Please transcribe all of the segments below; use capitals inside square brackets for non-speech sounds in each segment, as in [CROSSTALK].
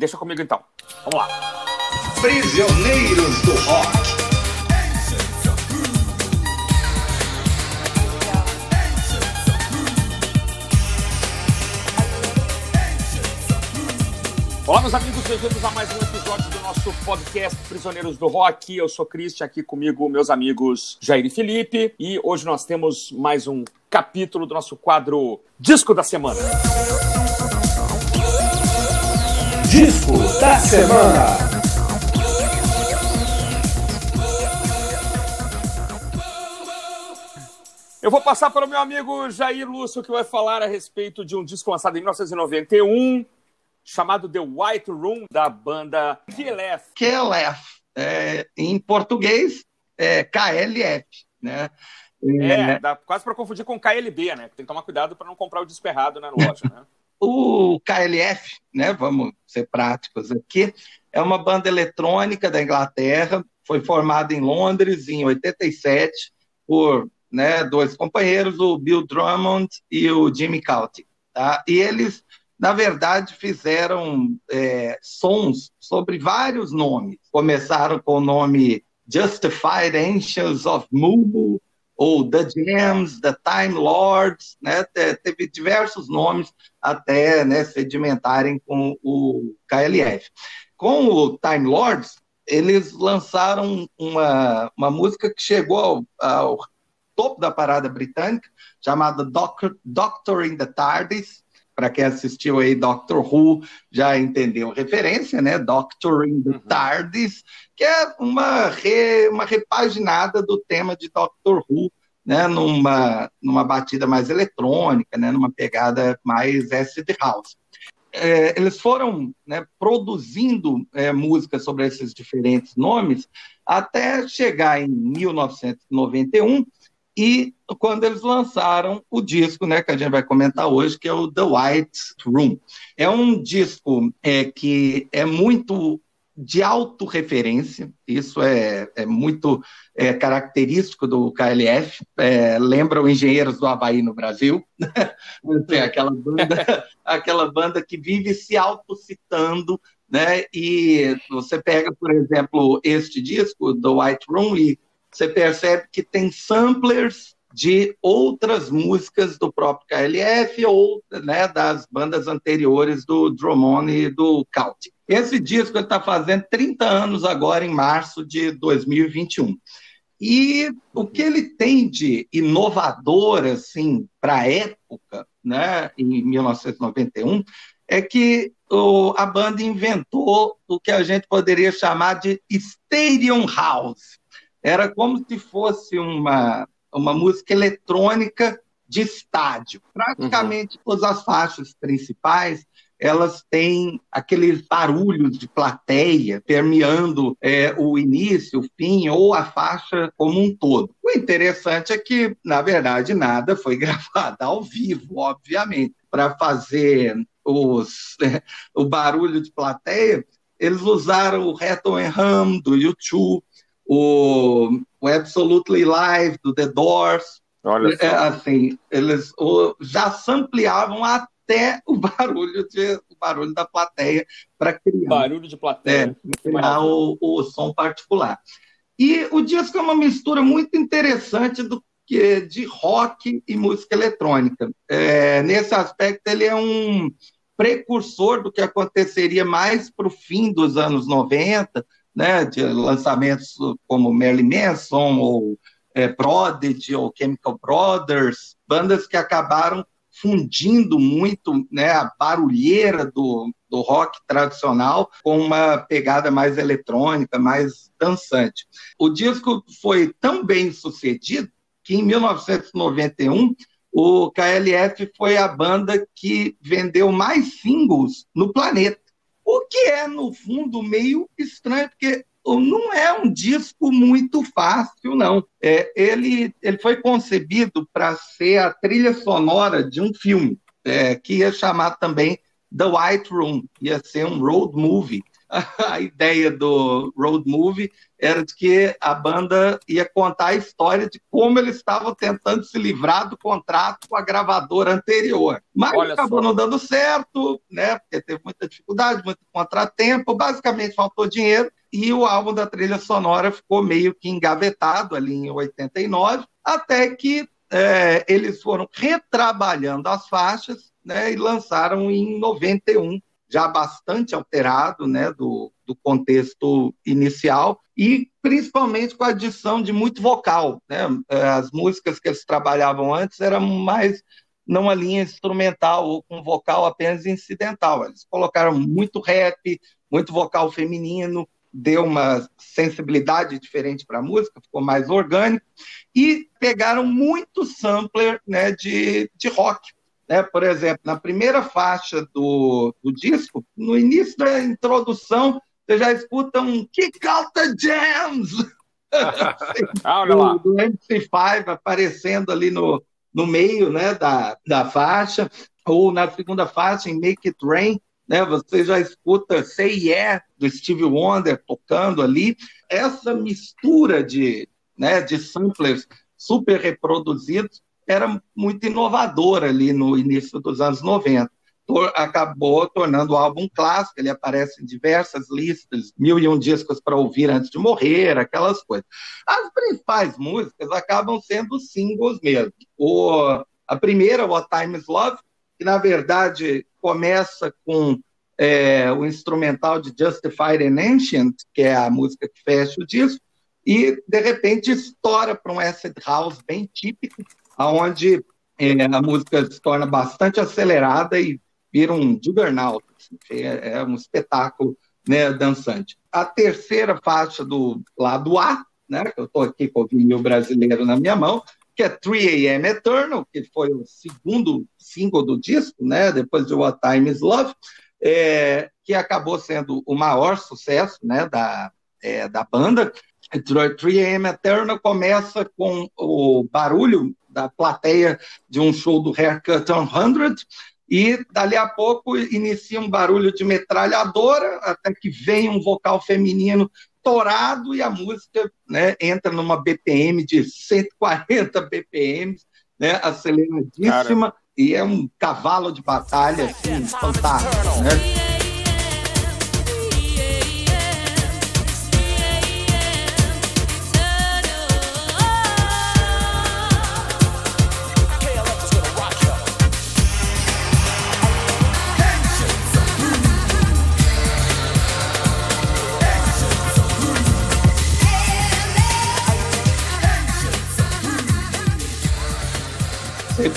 Deixa comigo então. Vamos lá. Prisioneiros do Rock. Olá, meus amigos, bem-vindos a mais um episódio do nosso podcast Prisioneiros do Rock. Eu sou Christian, aqui comigo meus amigos Jair e Felipe. E hoje nós temos mais um capítulo do nosso quadro Disco da Semana. Disco da Semana. Eu vou passar para o meu amigo Jair Lúcio, que vai falar a respeito de um disco lançado em 1991, chamado The White Room, da banda KLF. KLF. É, em português, é KLF, né? É, dá quase para confundir com KLB, né? Tem que tomar cuidado para não comprar o disco errado na loja, né? [LAUGHS] O KLF, né, vamos ser práticos aqui, é uma banda eletrônica da Inglaterra, foi formada em Londres em 87 por né, dois companheiros, o Bill Drummond e o Jimmy Cauty. Tá? E eles, na verdade, fizeram é, sons sobre vários nomes. Começaram com o nome Justified Angels of Mumu, ou The Jams, The Time Lords, né? teve diversos nomes até né, sedimentarem com o KLF. Com o Time Lords, eles lançaram uma, uma música que chegou ao, ao topo da parada britânica, chamada Doctor, Doctor in the TARDIS, para quem assistiu aí Doctor Who já entendeu a referência, né? Doctor in the uhum. TARDIS, que é uma, re, uma repaginada do tema de Doctor Who, né? Numa, numa batida mais eletrônica, né? Numa pegada mais acid house. É, eles foram né, produzindo é, sobre esses diferentes nomes até chegar em 1991 e quando eles lançaram o disco, né, que a gente vai comentar hoje, que é o The White Room. É um disco é, que é muito de autorreferência, isso é, é muito é, característico do KLF, é, lembra o Engenheiros do Havaí no Brasil, [LAUGHS] né? aquela, banda, [LAUGHS] aquela banda que vive se autocitando, né? e você pega, por exemplo, este disco, The White Room, e você percebe que tem samplers de outras músicas do próprio KLF ou né, das bandas anteriores do Drummond e do Cauty. Esse disco está fazendo 30 anos agora, em março de 2021. E o que ele tem de inovador assim, para a época, né, em 1991, é que o, a banda inventou o que a gente poderia chamar de Stadium House era como se fosse uma, uma música eletrônica de estádio. Praticamente uhum. todas as faixas principais elas têm aqueles barulhos de plateia permeando é, o início, o fim ou a faixa como um todo. O interessante é que, na verdade, nada foi [LAUGHS] gravado ao vivo, obviamente. Para fazer os, é, [LAUGHS] o barulho de plateia, eles usaram o Reto Hum do YouTube, o, o Absolutely Live do The Doors. Olha é, assim, eles o, já sampleavam até o barulho, de, o barulho da plateia para criar. Barulho de plateia. É, criar o, o som particular. E o disco é uma mistura muito interessante do que de rock e música eletrônica. É, nesse aspecto, ele é um precursor do que aconteceria mais para o fim dos anos 90, né, de lançamentos como Marilyn Manson ou é, Prodigy ou Chemical Brothers, bandas que acabaram fundindo muito né, a barulheira do, do rock tradicional com uma pegada mais eletrônica, mais dançante. O disco foi tão bem sucedido que em 1991 o KLF foi a banda que vendeu mais singles no planeta. O que é, no fundo, meio estranho, porque não é um disco muito fácil, não. É, ele, ele foi concebido para ser a trilha sonora de um filme, é, que ia chamar também The White Room, ia ser um road movie. A ideia do road movie era de que a banda ia contar a história de como eles estavam tentando se livrar do contrato com a gravadora anterior. Mas Olha acabou só. não dando certo, né? Porque teve muita dificuldade, muito contratempo, basicamente faltou dinheiro e o álbum da trilha sonora ficou meio que engavetado ali em 89, até que é, eles foram retrabalhando as faixas né, e lançaram em 91 já bastante alterado né, do, do contexto inicial, e principalmente com a adição de muito vocal. Né? É, as músicas que eles trabalhavam antes eram mais numa linha instrumental ou com vocal apenas incidental. Eles colocaram muito rap, muito vocal feminino, deu uma sensibilidade diferente para a música, ficou mais orgânico, e pegaram muito sampler né, de, de rock. Né? Por exemplo, na primeira faixa do, do disco, no início da introdução, você já escuta um Kick Out the Jams! [LAUGHS] Ah, do, do MC5 aparecendo ali no, no meio né, da, da faixa, ou na segunda faixa, em Make It Rain, né, você já escuta Say Yeah, do Steve Wonder, tocando ali. Essa mistura de, né, de samplers super reproduzidos era muito inovador ali no início dos anos 90. Acabou tornando o álbum clássico, ele aparece em diversas listas, mil e um discos para ouvir antes de morrer, aquelas coisas. As principais músicas acabam sendo singles mesmo. O, a primeira, What Time Is Love, que na verdade começa com é, o instrumental de Justified and Ancient, que é a música que fecha o disco, e de repente estoura para um acid house bem típico, onde é, a música se torna bastante acelerada e vira um juggernaut, assim, é, é, um espetáculo né, dançante. A terceira faixa do lado A, né, eu estou aqui com o vinil brasileiro na minha mão, que é 3 AM Eternal, que foi o segundo single do disco, né, depois de What Time Is Love, é, que acabou sendo o maior sucesso né, da, é, da banda. 3 AM Eternal começa com o barulho da plateia de um show do Haircut 100 e dali a pouco inicia um barulho de metralhadora até que vem um vocal feminino torado e a música né, entra numa BPM de 140 BPM, né, aceleradíssima, Cara. e é um cavalo de batalha assim, fantástico. Né?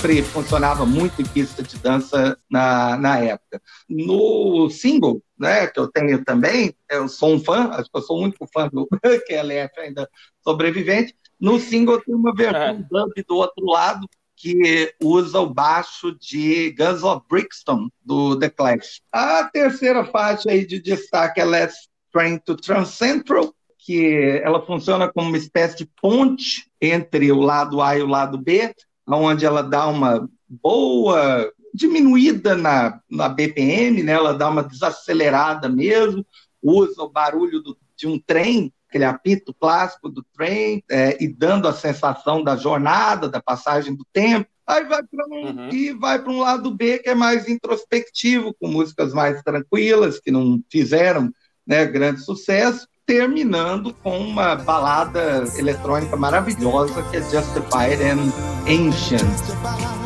Sempre funcionava muito em pista de dança na, na época. No single, né, que eu tenho também, eu sou um fã, acho que eu sou o único fã do [LAUGHS] QLF ainda sobrevivente. No single tem uma versão é. dub do outro lado, que usa o baixo de Guns of Brixton, do The Clash. A terceira faixa aí de destaque é Let's Train to Transcentral, que ela funciona como uma espécie de ponte entre o lado A e o lado B, onde ela dá uma boa diminuída na, na BPM, né? ela dá uma desacelerada mesmo, usa o barulho do, de um trem, aquele apito clássico do trem, é, e dando a sensação da jornada, da passagem do tempo. Aí vai para um, uhum. e vai para um lado B que é mais introspectivo, com músicas mais tranquilas, que não fizeram né, grande sucesso terminando com uma balada eletrônica maravilhosa que é Justified and Ancient.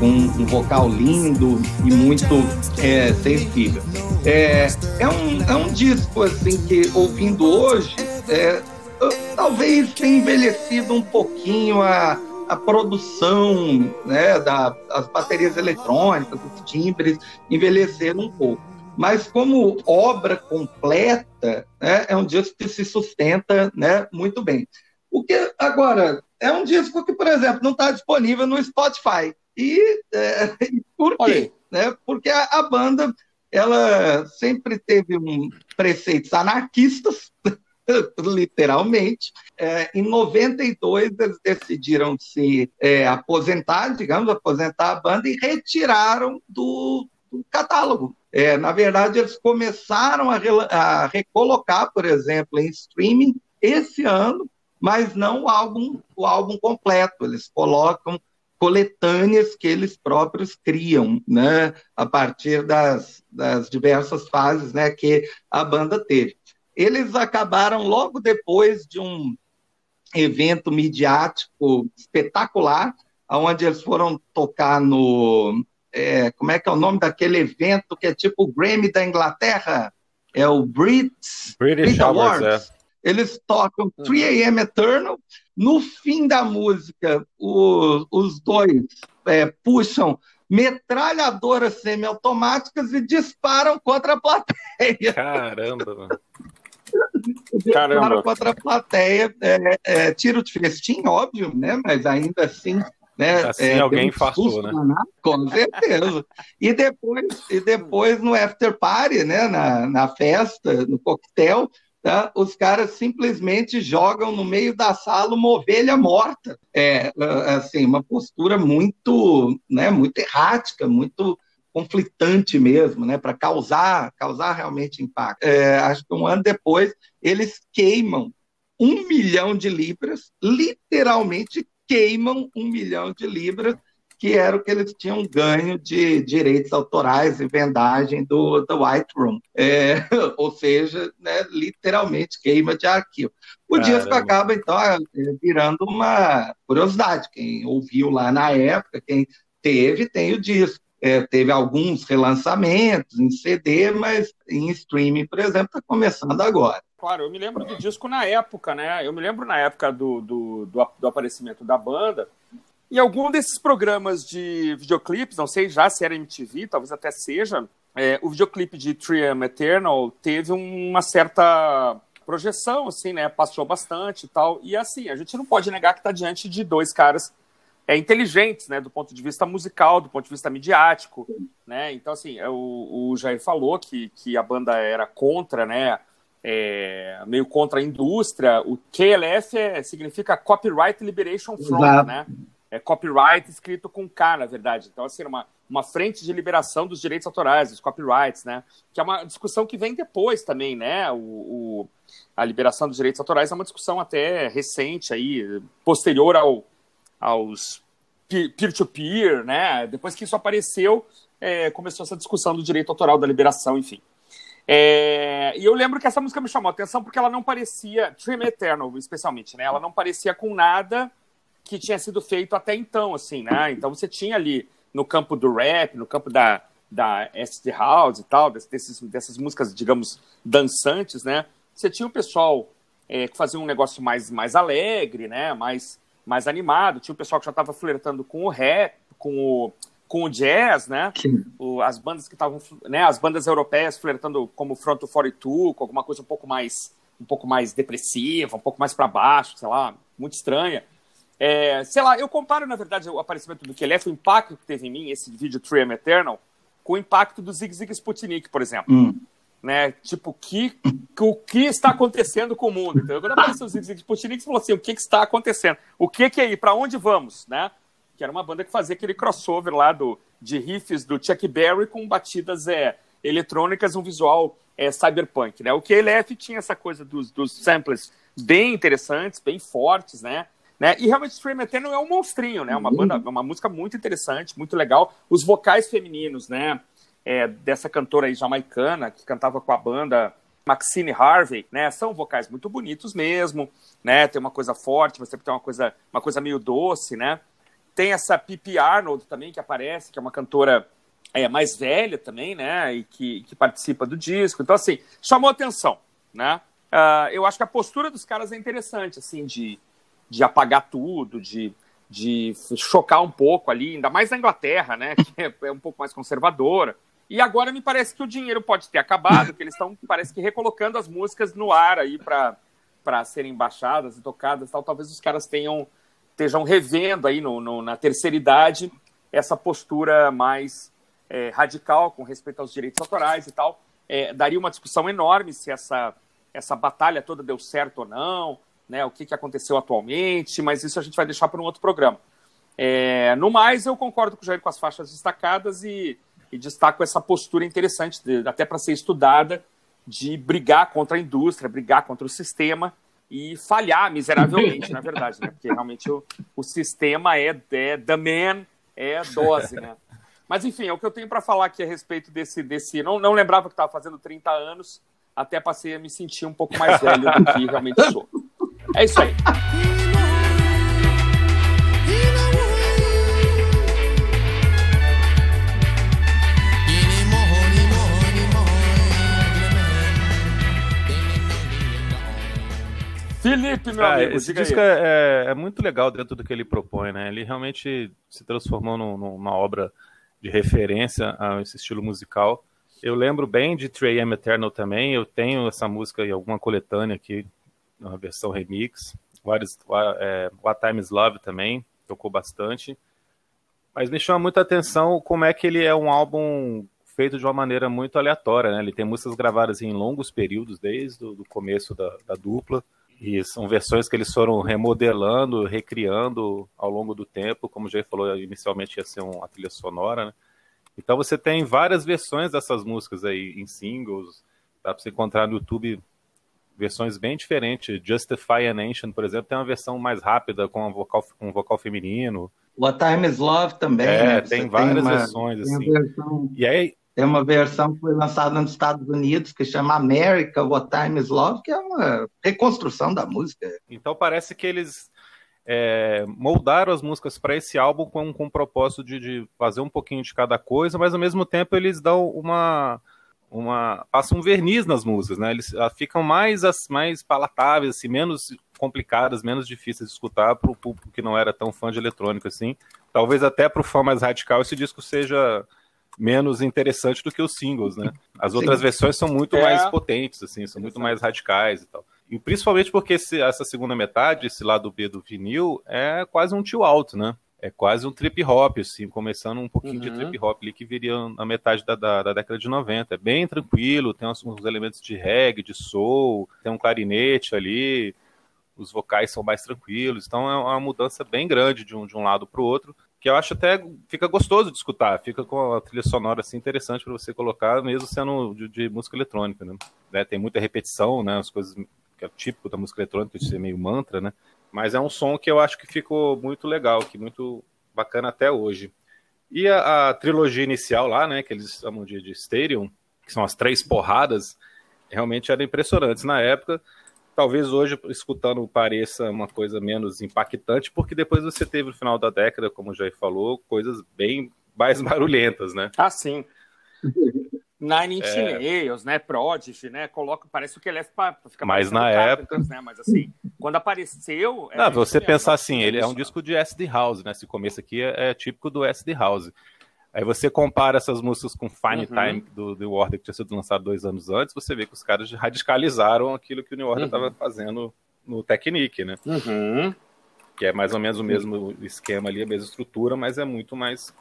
Com um vocal lindo e muito é, sensível. É, é, um, é um disco assim que, ouvindo hoje, é, talvez tenha envelhecido um pouquinho a, a produção né, da, das baterias eletrônicas, os timbres, envelheceram um pouco. Mas como obra completa, né, é um disco que se sustenta né, muito bem. O que agora é um disco que, por exemplo, não está disponível no Spotify. E é, [LAUGHS] por quê? Né? Porque a, a, banda ela sempre teve um preceitos anarquistas, [LAUGHS] literalmente. É, em 92, eles decidiram se é, aposentar, digamos, aposentar a banda e retiraram do, do catálogo. É, na verdade, eles começaram a, a, recolocar, por exemplo, em streaming esse ano, mas não o álbum, o álbum completo. Eles colocam coletâneas que eles próprios criam, né, a partir das, das diversas fases, né, que a banda teve. Eles acabaram logo depois de um evento midiático espetacular, onde eles foram tocar no é, como é que é o nome daquele evento que é tipo o Grammy da Inglaterra? É o Brits, British Brit Awards. Awards. É. Eles tocam 3 uhum. AM Eternal. No fim da música, o, os dois é, puxam metralhadoras semiautomáticas e disparam contra a plateia. Caramba, mano. Caramba. contra a plateia. É, é, tiro de festim, óbvio, né? Mas ainda assim né? Assim é, alguém infartou, né? Com certeza. e depois, e depois no after party, né? Na, na festa, no coquetel, tá? os caras simplesmente jogam no meio da sala uma ovelha morta. É, assim, uma postura muito, né? Muito errática, muito conflitante mesmo, né? Para causar, causar realmente impacto. É, acho que um ano depois eles queimam um milhão de libras, literalmente queimam um milhão de libras, que era o que eles tinham ganho de direitos autorais e vendagem do, do White Room. É, [LAUGHS] ou seja, né, literalmente queima de arquivo. O Caramba. disco acaba, então, é, virando uma curiosidade. Quem ouviu lá na época, quem teve, tem o disco. É, teve alguns relançamentos em CD, mas em streaming, por exemplo, está começando agora. Claro, eu me lembro do disco na época, né? Eu me lembro na época do, do, do, do aparecimento da banda. E algum desses programas de videoclipes, não sei já se era MTV, talvez até seja, é, o videoclipe de Triumph Eternal teve uma certa projeção, assim, né? Passou bastante e tal. E assim, a gente não pode negar que está diante de dois caras é, inteligentes, né? Do ponto de vista musical, do ponto de vista midiático, né? Então, assim, é, o, o Jair falou que, que a banda era contra, né? é, meio contra a indústria. O KLF é, significa Copyright Liberation Front, Exato. né? É copyright escrito com K, na verdade. Então, assim, uma, uma frente de liberação dos direitos autorais, dos copyrights, né? Que é uma discussão que vem depois também, né? O, o a liberação dos direitos autorais é uma discussão até recente aí, posterior ao, aos peer-to-peer, -peer, né? Depois que isso apareceu, é, começou essa discussão do direito autoral, da liberação, enfim. É, e eu lembro que essa música me chamou a atenção porque ela não parecia, Dream Eternal especialmente, né? Ela não parecia com nada que tinha sido feito até então, assim, né? Então você tinha ali no campo do rap, no campo da, da SD House e tal, desses, dessas músicas, digamos, dançantes, né? Você tinha o pessoal é, que fazia um negócio mais, mais alegre, né? Mais, mais animado. Tinha o pessoal que já estava flertando com o rap, com o com o jazz, né? O, as bandas que estavam, né? As bandas europeias flertando como Front 42, com alguma coisa um pouco mais, um pouco mais depressiva, um pouco mais para baixo, sei lá, muito estranha. É, sei lá, eu comparo, na verdade, o aparecimento do Kelef, o impacto que teve em mim, esse vídeo Triumph Eternal, com o impacto do Zig Zig Sputnik, por exemplo. Hum. Né? Tipo, que, que, o que está acontecendo com o mundo? Então, quando apareceu o Zig Zig Sputnik, você falou assim, o que, que está acontecendo? O que, que é aí? Para onde vamos? Né? que era uma banda que fazia aquele crossover lá do, de riffs do Chuck Berry com batidas é, eletrônicas, um visual é, cyberpunk, né? O QLF tinha essa coisa dos, dos samples bem interessantes, bem fortes, né? Né? E realmente Stream Eternal é um monstrinho, né? Uma banda, uma música muito interessante, muito legal. Os vocais femininos, né? É, dessa cantora aí jamaicana que cantava com a banda Maxine Harvey, né? São vocais muito bonitos mesmo, né? Tem uma coisa forte, você tem uma coisa, uma coisa meio doce, né? Tem essa Pippi Arnold também, que aparece, que é uma cantora é, mais velha também, né? E que, que participa do disco. Então, assim, chamou atenção, né? Uh, eu acho que a postura dos caras é interessante, assim, de, de apagar tudo, de, de chocar um pouco ali, ainda mais na Inglaterra, né? Que é, é um pouco mais conservadora. E agora me parece que o dinheiro pode ter acabado, que eles estão, parece que, recolocando as músicas no ar aí para serem baixadas e tocadas tal. Talvez os caras tenham estejam revendo aí no, no, na terceira idade essa postura mais é, radical com respeito aos direitos autorais e tal. É, daria uma discussão enorme se essa, essa batalha toda deu certo ou não, né, o que, que aconteceu atualmente, mas isso a gente vai deixar para um outro programa. É, no mais, eu concordo com o Jair com as faixas destacadas e, e destaco essa postura interessante, de, até para ser estudada, de brigar contra a indústria, brigar contra o sistema e falhar miseravelmente, na verdade, né? Porque realmente o, o sistema é, é the man, é dose, né? Mas enfim, é o que eu tenho para falar aqui a respeito desse. desse não, não lembrava que estava fazendo 30 anos, até passei a me sentir um pouco mais velho do que realmente sou. É isso aí. Felipe, meu ah, amigo, esse disco é, é, muito legal dentro do que ele propõe, né? Ele realmente se transformou num, numa obra de referência a esse estilo musical. Eu lembro bem de 3am Eternal também, eu tenho essa música em alguma coletânea aqui, na versão remix. What, is, é, What Time Is Love também, tocou bastante. Mas me chama muita atenção como é que ele é um álbum feito de uma maneira muito aleatória, né? Ele tem músicas gravadas em longos períodos, desde o começo da, da dupla. E são versões que eles foram remodelando, recriando ao longo do tempo, como já falou, inicialmente ia ser uma trilha sonora, né? Então você tem várias versões dessas músicas aí em singles, dá para você encontrar no YouTube versões bem diferentes. Justify an Nation, por exemplo, tem uma versão mais rápida com um vocal, um vocal feminino. What Time is Love também. É, né? tem várias tem uma, versões assim. Versão... E aí tem uma versão que foi lançada nos Estados Unidos que chama America What Time Is Love, que é uma reconstrução da música. Então parece que eles é, moldaram as músicas para esse álbum com, com o propósito de, de, fazer um pouquinho de cada coisa, mas ao mesmo tempo eles dão uma. Uma passam um verniz nas músicas, né? Eles ah, ficam mais, mais palatáveis, assim, menos complicadas, menos difíceis de escutar para o público que não era tão fã de eletrônico assim. Talvez até para o fã mais radical esse disco seja menos interessante do que os singles, né? As outras Sim. versões são muito é. mais potentes, assim, são muito mais radicais e tal. E principalmente porque esse, essa segunda metade, esse lado B do vinil, é quase um tio alto, né? É quase um trip hop, assim, começando um pouquinho uhum. de trip hop ali que viria na metade da, da, da, década de 90. É bem tranquilo, tem uns, uns elementos de reggae, de soul, tem um clarinete ali, os vocais são mais tranquilos, então é uma mudança bem grande de um, de um lado para o outro que eu acho até fica gostoso de escutar, fica com a trilha sonora assim interessante para você colocar, mesmo sendo de, de música eletrônica, né? né? Tem muita repetição, né? As coisas que é típico da música eletrônica, de ser meio mantra, né? Mas é um som que eu acho que ficou muito legal, que muito bacana até hoje. E a, a trilogia inicial lá, né, que eles chamam de, de Stadium, que são as três porradas, realmente era impressionantes na época. Talvez hoje, escutando, pareça uma coisa menos impactante, porque depois você teve no final da década, como o Jair falou, coisas bem mais [LAUGHS] barulhentas, né? Ah, sim. Nine Inch é... Nails, né? Prodigy, né? Coloca, parece o que ele é para ficar Mas na época, né? Mas assim, quando apareceu. Não, você pensar assim, ele é um disco de SD House, né? Esse começo aqui é, é típico do SD House. Aí você compara essas músicas com Fine uhum. Time do The Order, que tinha sido lançado dois anos antes, você vê que os caras radicalizaram aquilo que o New Order estava uhum. fazendo no Technique, né? Uhum. Que é mais ou menos o mesmo esquema ali, a mesma estrutura, mas é muito mais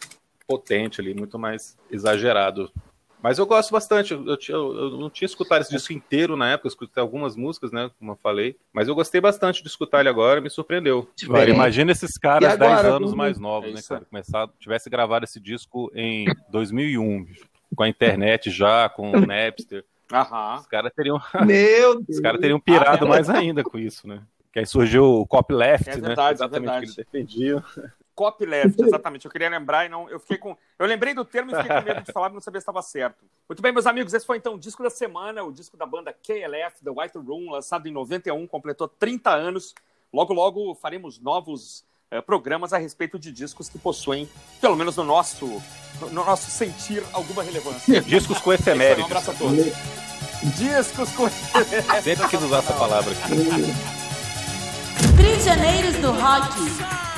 potente ali, muito mais exagerado mas eu gosto bastante. Eu, eu, eu, não tinha escutado esse disco inteiro na época, eu escutei algumas músicas, né? Como eu falei. Mas eu gostei bastante de escutar ele agora, me surpreendeu. Imagina esses caras agora, 10 anos mais novos, é né, cara? Começado, tivesse gravado esse disco em 2001, com a internet já, com o Napster. Aham. Os caras teriam. [LAUGHS] Meu Deus. Os caras teriam pirado mais ainda com isso, né? Que aí surgiu o Copyleft, é né? verdade, né? Exatamente é o que ele defendia. Copyleft, exatamente. Eu queria lembrar e não. Eu fiquei com. Eu lembrei do termo e fiquei com medo de falar, mas não sabia se estava certo. Muito bem, meus amigos, esse foi então o disco da semana, o disco da banda KLF, The White Room, lançado em 91, completou 30 anos. Logo, logo faremos novos eh, programas a respeito de discos que possuem, pelo menos no nosso, no nosso sentir, alguma relevância. [LAUGHS] discos com efemérides. Um abraço a todos. Discos com efemérides. Sempre que usar essa palavra aqui. Prisioneiros do Rock.